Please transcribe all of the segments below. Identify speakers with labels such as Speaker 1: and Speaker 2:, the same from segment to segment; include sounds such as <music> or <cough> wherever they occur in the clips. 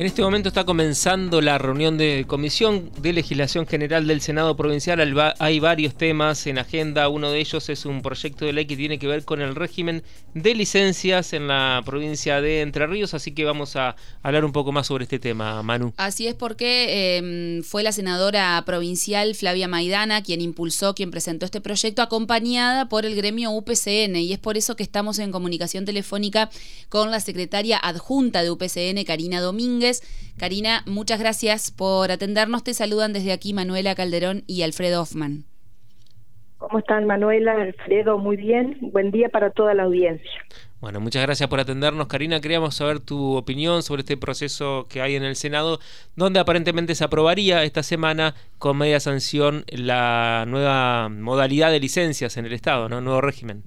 Speaker 1: En este momento está comenzando la reunión de Comisión de Legislación General del Senado Provincial. Hay varios temas en agenda. Uno de ellos es un proyecto de ley que tiene que ver con el régimen de licencias en la provincia de Entre Ríos. Así que vamos a hablar un poco más sobre este tema, Manu.
Speaker 2: Así es porque em, fue la senadora provincial Flavia Maidana quien impulsó, quien presentó este proyecto, acompañada por el gremio UPCN. Y es por eso que estamos en comunicación telefónica con la secretaria adjunta de UPCN, Karina Domínguez Karina, muchas gracias por atendernos. Te saludan desde aquí Manuela Calderón y Alfredo Hoffman.
Speaker 3: ¿Cómo están Manuela, Alfredo? Muy bien. Buen día para toda la audiencia.
Speaker 1: Bueno, muchas gracias por atendernos. Karina, queríamos saber tu opinión sobre este proceso que hay en el Senado, donde aparentemente se aprobaría esta semana con media sanción la nueva modalidad de licencias en el Estado, ¿no? Nuevo régimen.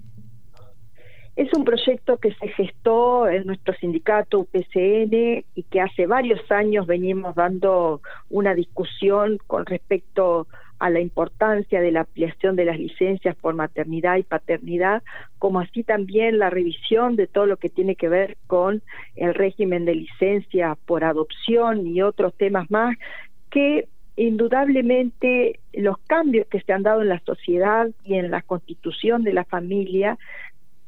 Speaker 3: Es un proyecto que se gestó en nuestro sindicato UPCN y que hace varios años venimos dando una discusión con respecto a la importancia de la ampliación de las licencias por maternidad y paternidad, como así también la revisión de todo lo que tiene que ver con el régimen de licencia por adopción y otros temas más que indudablemente los cambios que se han dado en la sociedad y en la constitución de la familia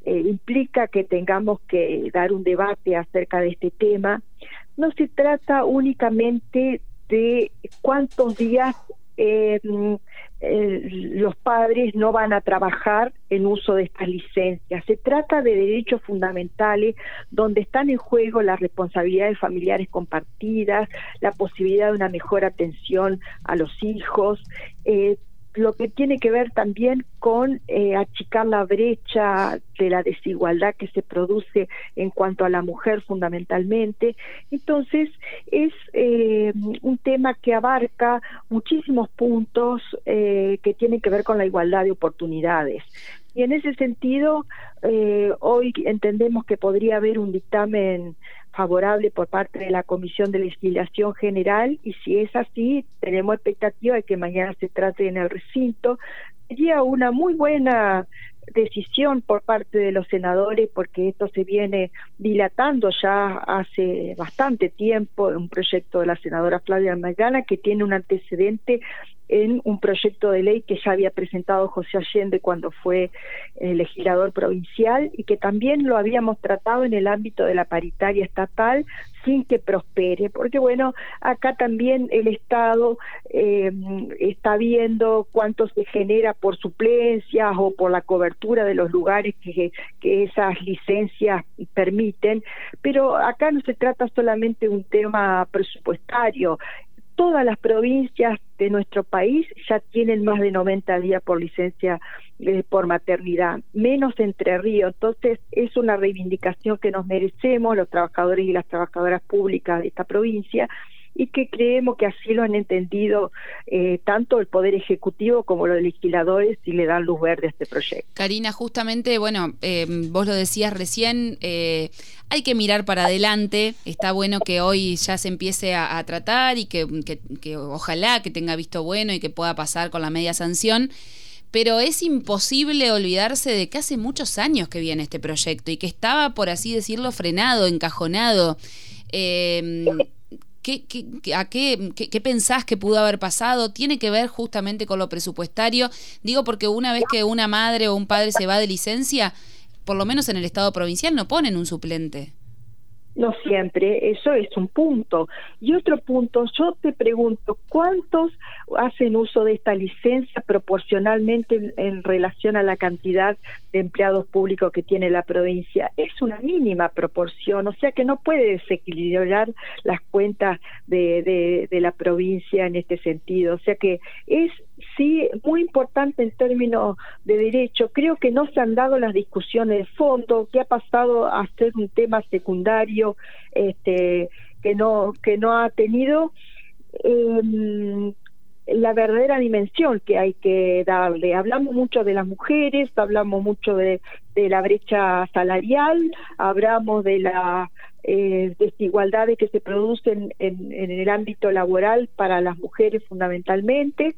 Speaker 3: eh, implica que tengamos que dar un debate acerca de este tema. No se trata únicamente de cuántos días eh, los padres no van a trabajar en uso de estas licencias. Se trata de derechos fundamentales donde están en juego las responsabilidades familiares compartidas, la posibilidad de una mejor atención a los hijos, eh, lo que tiene que ver también con eh, achicar la brecha de la desigualdad que se produce en cuanto a la mujer fundamentalmente. Entonces, es eh, un tema que abarca muchísimos puntos eh, que tienen que ver con la igualdad de oportunidades. Y en ese sentido, hoy entendemos que podría haber un dictamen favorable por parte de la Comisión de Legislación General y si es así, tenemos expectativa de que mañana se trate en el recinto. Sería una muy buena decisión por parte de los senadores porque esto se viene dilatando ya hace bastante tiempo, un proyecto de la senadora Flavia Magana que tiene un antecedente en un proyecto de ley que ya había presentado José Allende cuando fue eh, legislador provincial y que también lo habíamos tratado en el ámbito de la paritaria estatal sin que prospere, porque bueno, acá también el Estado eh, está viendo cuánto se genera por suplencias o por la cobertura de los lugares que, que esas licencias permiten, pero acá no se trata solamente de un tema presupuestario, todas las provincias de nuestro país ya tienen más de 90 días por licencia eh, por maternidad, menos Entre Ríos. Entonces, es una reivindicación que nos merecemos los trabajadores y las trabajadoras públicas de esta provincia y que creemos que así lo han entendido eh, tanto el Poder Ejecutivo como los legisladores y le dan luz verde a este proyecto.
Speaker 2: Karina, justamente, bueno, eh, vos lo decías recién, eh, hay que mirar para adelante, está bueno que hoy ya se empiece a, tratar y que, que ojalá que tenga visto bueno y que pueda pasar con la media sanción pero es imposible olvidarse de que hace muchos años que viene este proyecto y que estaba, por así decirlo, frenado, encajonado. Eh, ¿Qué, qué, a qué, qué, pensás que pudo haber pasado? ¿Tiene que ver justamente con lo presupuestario? Digo porque una vez que una madre o un padre se va de licencia, por lo menos en el Estado provincial no ponen un suplente.
Speaker 3: No siempre, eso es un punto. Y otro punto, yo te pregunto, ¿cuántos hacen uso de esta licencia proporcionalmente en, relación a la cantidad de empleados públicos que tiene la provincia? Es una mínima proporción, o sea que no puede desequilibrar las cuentas de, de, de la provincia en este sentido. O sea que es sí muy importante en términos de derecho. Creo que no se han dado las discusiones de fondo, que ha pasado a ser un tema secundario, este, que no que no ha tenido eh, la verdadera dimensión que hay que darle. Hablamos mucho de las mujeres, hablamos mucho de, la brecha salarial, hablamos de la eh, desigualdades que se producen en, en, el ámbito laboral para las mujeres fundamentalmente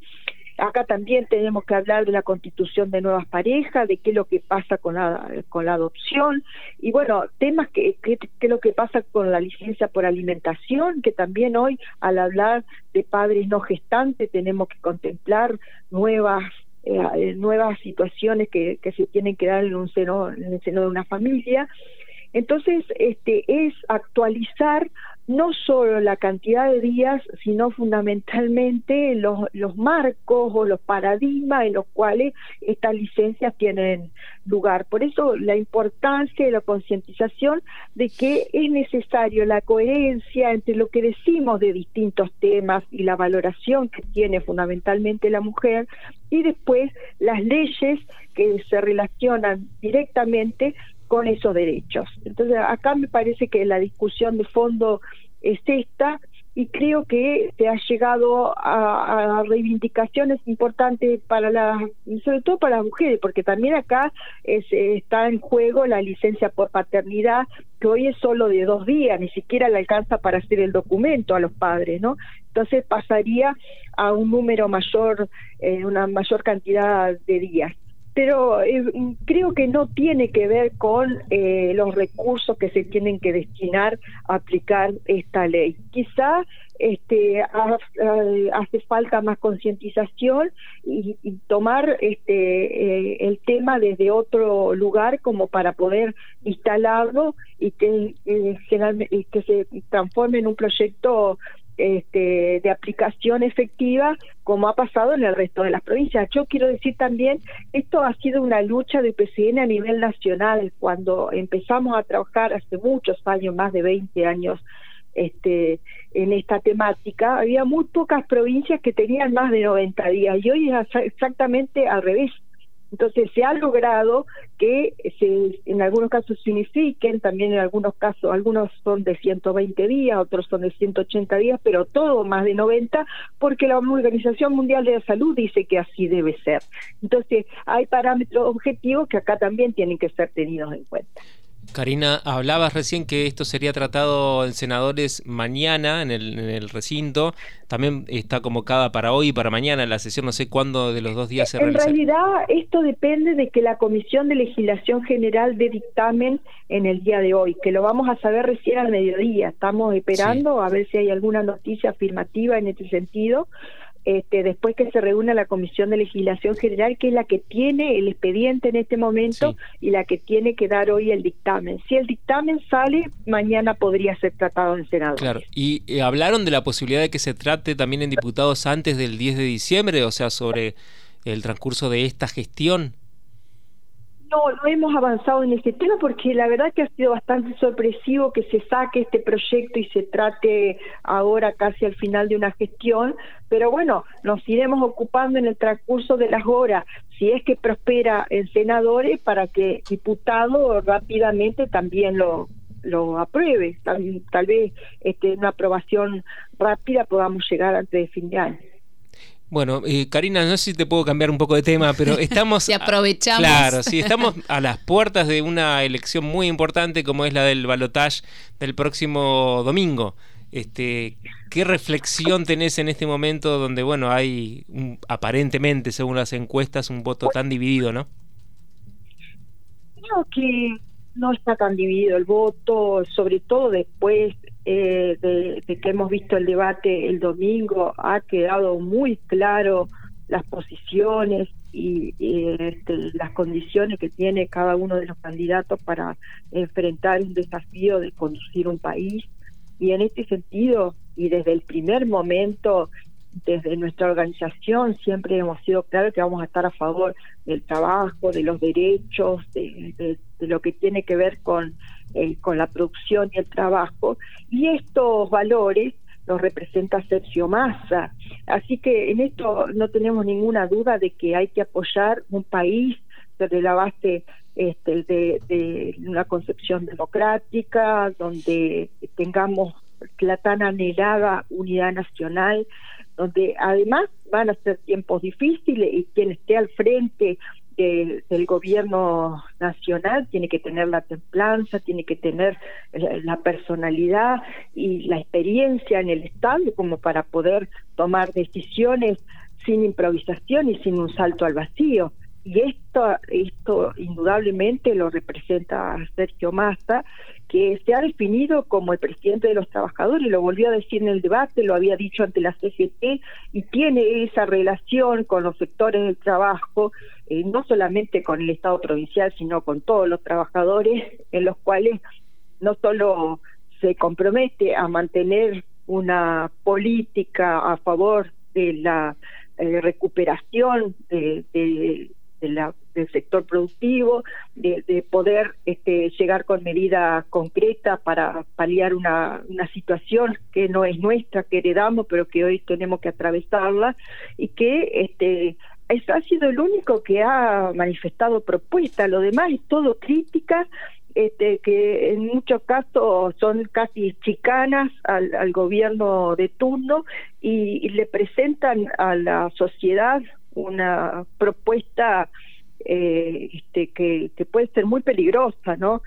Speaker 3: acá también tenemos que hablar de la constitución de nuevas parejas, de qué es lo que pasa con la, con la adopción, y bueno, temas que, qué es lo que pasa con la licencia por alimentación, que también hoy al hablar de padres no gestantes tenemos que contemplar nuevas eh, nuevas situaciones que, que se tienen que dar en un seno en el seno de una familia. Entonces, este es actualizar no solo la cantidad de días, sino fundamentalmente los, los marcos o los paradigmas en los cuales estas licencias tienen lugar. Por eso la importancia de la concientización de que es necesario la coherencia entre lo que decimos de distintos temas y la valoración que tiene fundamentalmente la mujer y después las leyes que se relacionan directamente con esos derechos. Entonces, acá me parece que la discusión de fondo es esta y creo que se ha llegado a, reivindicaciones importantes para las, sobre todo para las mujeres, porque también acá está en juego la licencia por paternidad, que hoy es solo de dos días, ni siquiera le alcanza para hacer el documento a los padres, ¿no? Entonces pasaría a un número mayor, eh, una mayor cantidad de días pero eh, creo que no tiene que ver con eh, los recursos que se tienen que destinar a aplicar esta ley. Quizá este, hace falta más concientización y, tomar este, eh, el tema desde otro lugar como para poder instalarlo y que, y que se transforme en un proyecto este, de aplicación efectiva como ha pasado en el resto de las provincias. Yo quiero decir también, esto ha sido una lucha de PCN a nivel nacional. Cuando empezamos a trabajar hace muchos años, más de 20 años, este, en esta temática, había muy pocas provincias que tenían más de 90 días y hoy es exactamente al revés. Entonces se ha logrado que se, en algunos casos se unifiquen, también en algunos casos, algunos son de 120 días, otros son de 180 días, pero todo más de 90, porque la Organización Mundial de la Salud dice que así debe ser. Entonces hay parámetros objetivos que acá también tienen que ser tenidos en cuenta.
Speaker 1: Karina, hablabas recién que esto sería tratado en senadores mañana en el, recinto. También está convocada para hoy y para mañana la sesión. No sé cuándo de los dos días se
Speaker 3: realiza. En realidad, esto depende de que la Comisión de Legislación General dé dictamen en el día de hoy, que lo vamos a saber recién al mediodía. Estamos esperando a ver si hay alguna noticia afirmativa en este sentido este, después que se reúna la Comisión de Legislación General, que es la que tiene el expediente en este momento y la que tiene que dar hoy el dictamen. Si el dictamen sale, mañana podría ser tratado en Senado.
Speaker 1: Claro, y eh, hablaron de la posibilidad de que se trate también en diputados antes del 10 de diciembre, o sea, sobre el transcurso de esta gestión.
Speaker 3: No, no hemos avanzado en este tema porque la verdad que ha sido bastante sorpresivo que se saque este proyecto y se trate ahora casi al final de una gestión, pero bueno, nos iremos ocupando en el transcurso de las horas, si es que prospera en senadores, para que diputado rápidamente también lo, lo apruebe. Tal, tal vez este, una aprobación rápida podamos llegar antes de fin de año.
Speaker 1: Bueno, eh, Karina, no sé si te puedo cambiar un poco de tema, pero <laughs> estamos...
Speaker 2: si aprovechamos.
Speaker 1: claro, sí, estamos a las puertas de una elección muy importante como es la del balotage del próximo domingo. Este, ¿Qué reflexión tenés en este momento donde, bueno, hay aparentemente, según las encuestas, un voto tan dividido, ¿no?
Speaker 3: Creo que no está tan dividido el voto, sobre todo después eh, de, que hemos visto el debate el domingo, ha quedado muy claro las posiciones y, este, las condiciones que tiene cada uno de los candidatos para enfrentar un desafío de conducir un país. Y en este sentido, y desde el primer momento, desde nuestra organización siempre hemos sido claros que vamos a estar a favor del trabajo, de los derechos, de, lo que tiene que ver con, con la producción y el trabajo. Y estos valores los representa Sergio Massa. Así que en esto no tenemos ninguna duda de que hay que apoyar un país desde la base este, de una concepción democrática, donde tengamos la tan anhelada unidad nacional, donde además van a ser tiempos difíciles y quien esté al frente del gobierno nacional tiene que tener la templanza, tiene que tener la personalidad y la experiencia en el Estado como para poder tomar decisiones sin improvisación y sin un salto al vacío. Y esto, indudablemente lo representa Sergio Massa, que se ha definido como el presidente de los trabajadores, lo volvió a decir en el debate, lo había dicho ante la CGT, y tiene esa relación con los sectores del trabajo, eh, no solamente con el Estado provincial, sino con todos los trabajadores, en los cuales no solo se compromete a mantener una política a favor de la eh, recuperación de, del sector productivo, de, poder este, llegar con medidas concretas para paliar una, situación que no es nuestra, que heredamos, pero que hoy tenemos que atravesarla y que este, ha sido el único que ha manifestado propuesta, lo demás es todo crítica este, que en muchos casos son casi chicanas al, gobierno de turno y, le presentan a la sociedad una propuesta eh, este, que, puede ser muy peligrosa, ¿no?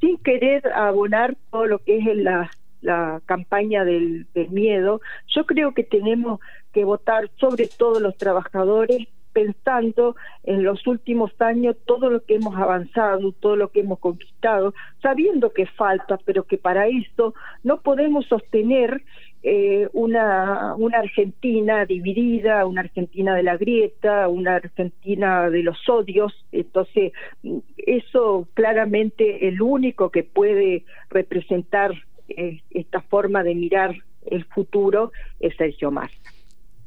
Speaker 3: sin querer abonar todo lo que es la, la campaña del, del miedo, yo creo que tenemos que votar sobre todo los trabajadores pensando en los últimos años todo lo que hemos avanzado, todo lo que hemos conquistado, sabiendo que falta, pero que para eso no podemos sostener eh, una, Argentina dividida, una Argentina de la grieta, una Argentina de los odios. Entonces, eso claramente el único que puede representar eh, esta forma de mirar el futuro es Sergio Massa.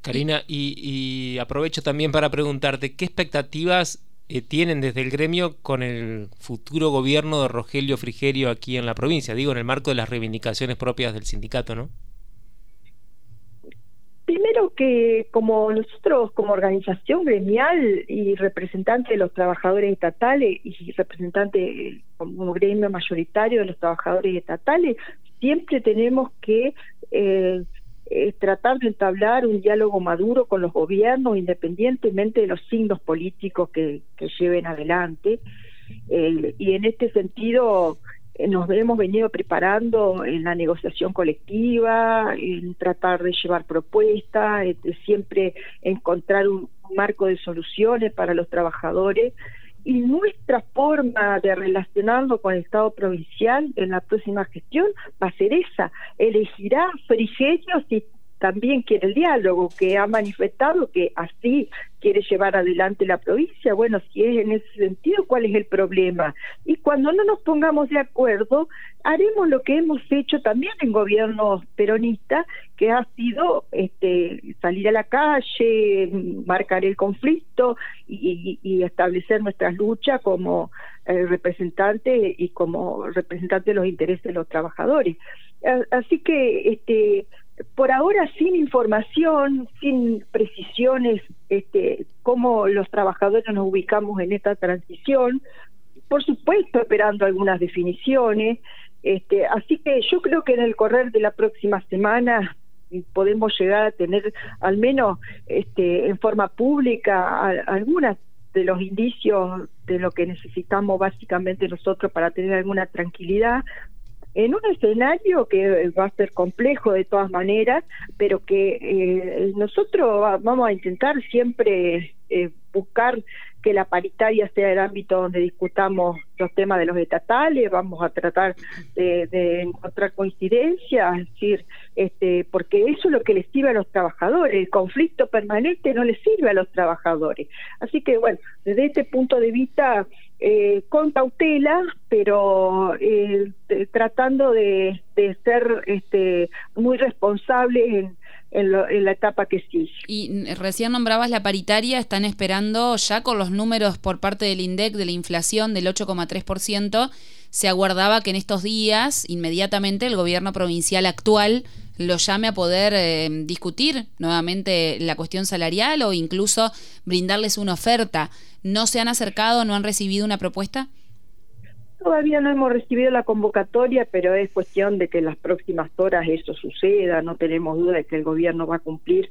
Speaker 1: Karina, y, aprovecho también para preguntarte, ¿qué expectativas eh, tienen desde el gremio con el futuro gobierno de Rogelio Frigerio aquí en la provincia? Digo, en el marco de las reivindicaciones propias del sindicato, ¿no?
Speaker 3: Primero que como nosotros como organización gremial y representante de los trabajadores estatales y representante como gremio mayoritario de los trabajadores estatales, siempre tenemos que eh, es tratar de entablar un diálogo maduro con los gobiernos, independientemente de los signos políticos que, lleven adelante. y en este sentido eh, nos hemos venido preparando en la negociación colectiva, en tratar de llevar propuestas, siempre encontrar un marco de soluciones para los trabajadores y nuestra forma de relacionarlo con el Estado provincial en la próxima gestión va a ser esa. Elegirá Frigerio si también quiere el diálogo, que ha manifestado que así quiere llevar adelante la provincia. Bueno, si es en ese sentido, ¿cuál es el problema? Y cuando no nos pongamos de acuerdo, haremos lo que hemos hecho también en gobiernos peronistas, que ha sido este, salir a la calle, marcar el conflicto y, establecer nuestras luchas como eh, representantes y como representantes de los intereses de los trabajadores. Así que este por ahora sin información, sin precisiones, este, cómo los trabajadores nos ubicamos en esta transición, por supuesto esperando algunas definiciones, este, así que yo creo que en el correr de la próxima semana podemos llegar a tener al menos este, en forma pública algunas de los indicios de lo que necesitamos básicamente nosotros para tener alguna tranquilidad, en un escenario que va a ser complejo de todas maneras, pero que eh, nosotros vamos a intentar siempre eh, buscar que la paritaria sea el ámbito donde discutamos los temas de los estatales, vamos a tratar de, encontrar coincidencias, es decir, este, porque eso es lo que les sirve a los trabajadores, el conflicto permanente no les sirve a los trabajadores. Así que bueno, desde este punto de vista eh, con cautela, pero eh, tratando de, ser este, muy responsable en, la etapa que sigue.
Speaker 2: Y recién nombrabas la paritaria, están esperando ya con los números por parte del INDEC de la inflación del 8,3%, se aguardaba que en estos días inmediatamente el gobierno provincial actual lo llame a poder eh, discutir nuevamente la cuestión salarial o incluso brindarles una oferta. ¿No se han acercado, no han recibido una propuesta?
Speaker 3: Todavía no hemos recibido la convocatoria, pero es cuestión de que en las próximas horas eso suceda. No tenemos duda de que el gobierno va a cumplir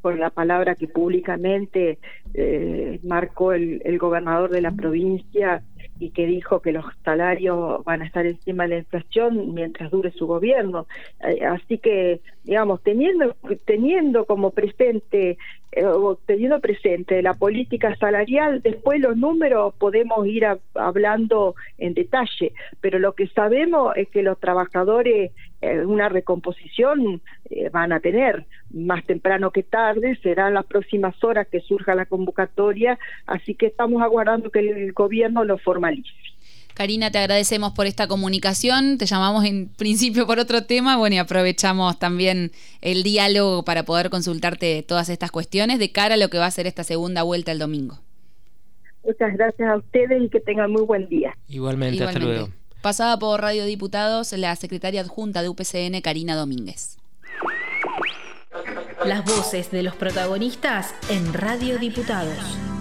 Speaker 3: con la palabra que públicamente eh, marcó el, el, gobernador de la provincia y que dijo que los salarios van a estar encima de la inflación mientras dure su gobierno. Eh, así que, digamos, teniendo, teniendo como presente eh, teniendo presente la política salarial, después los números podemos ir hablando en detalle, pero lo que sabemos es que los trabajadores eh, una recomposición eh, van a tener más temprano que tarde, serán las próximas horas que surja la convocatoria, así que estamos aguardando que el gobierno lo formalice.
Speaker 2: Karina, te agradecemos por esta comunicación. Te llamamos en principio por otro tema. Bueno, y aprovechamos también el diálogo para poder consultarte todas estas cuestiones de cara a lo que va a ser esta segunda vuelta el domingo.
Speaker 3: Muchas gracias a ustedes y que tengan muy buen día.
Speaker 1: Igualmente, hasta luego.
Speaker 2: Pasada por Radio Diputados, la secretaria adjunta de UPCN, Karina Domínguez.
Speaker 4: Las voces de los protagonistas en Radio Diputados.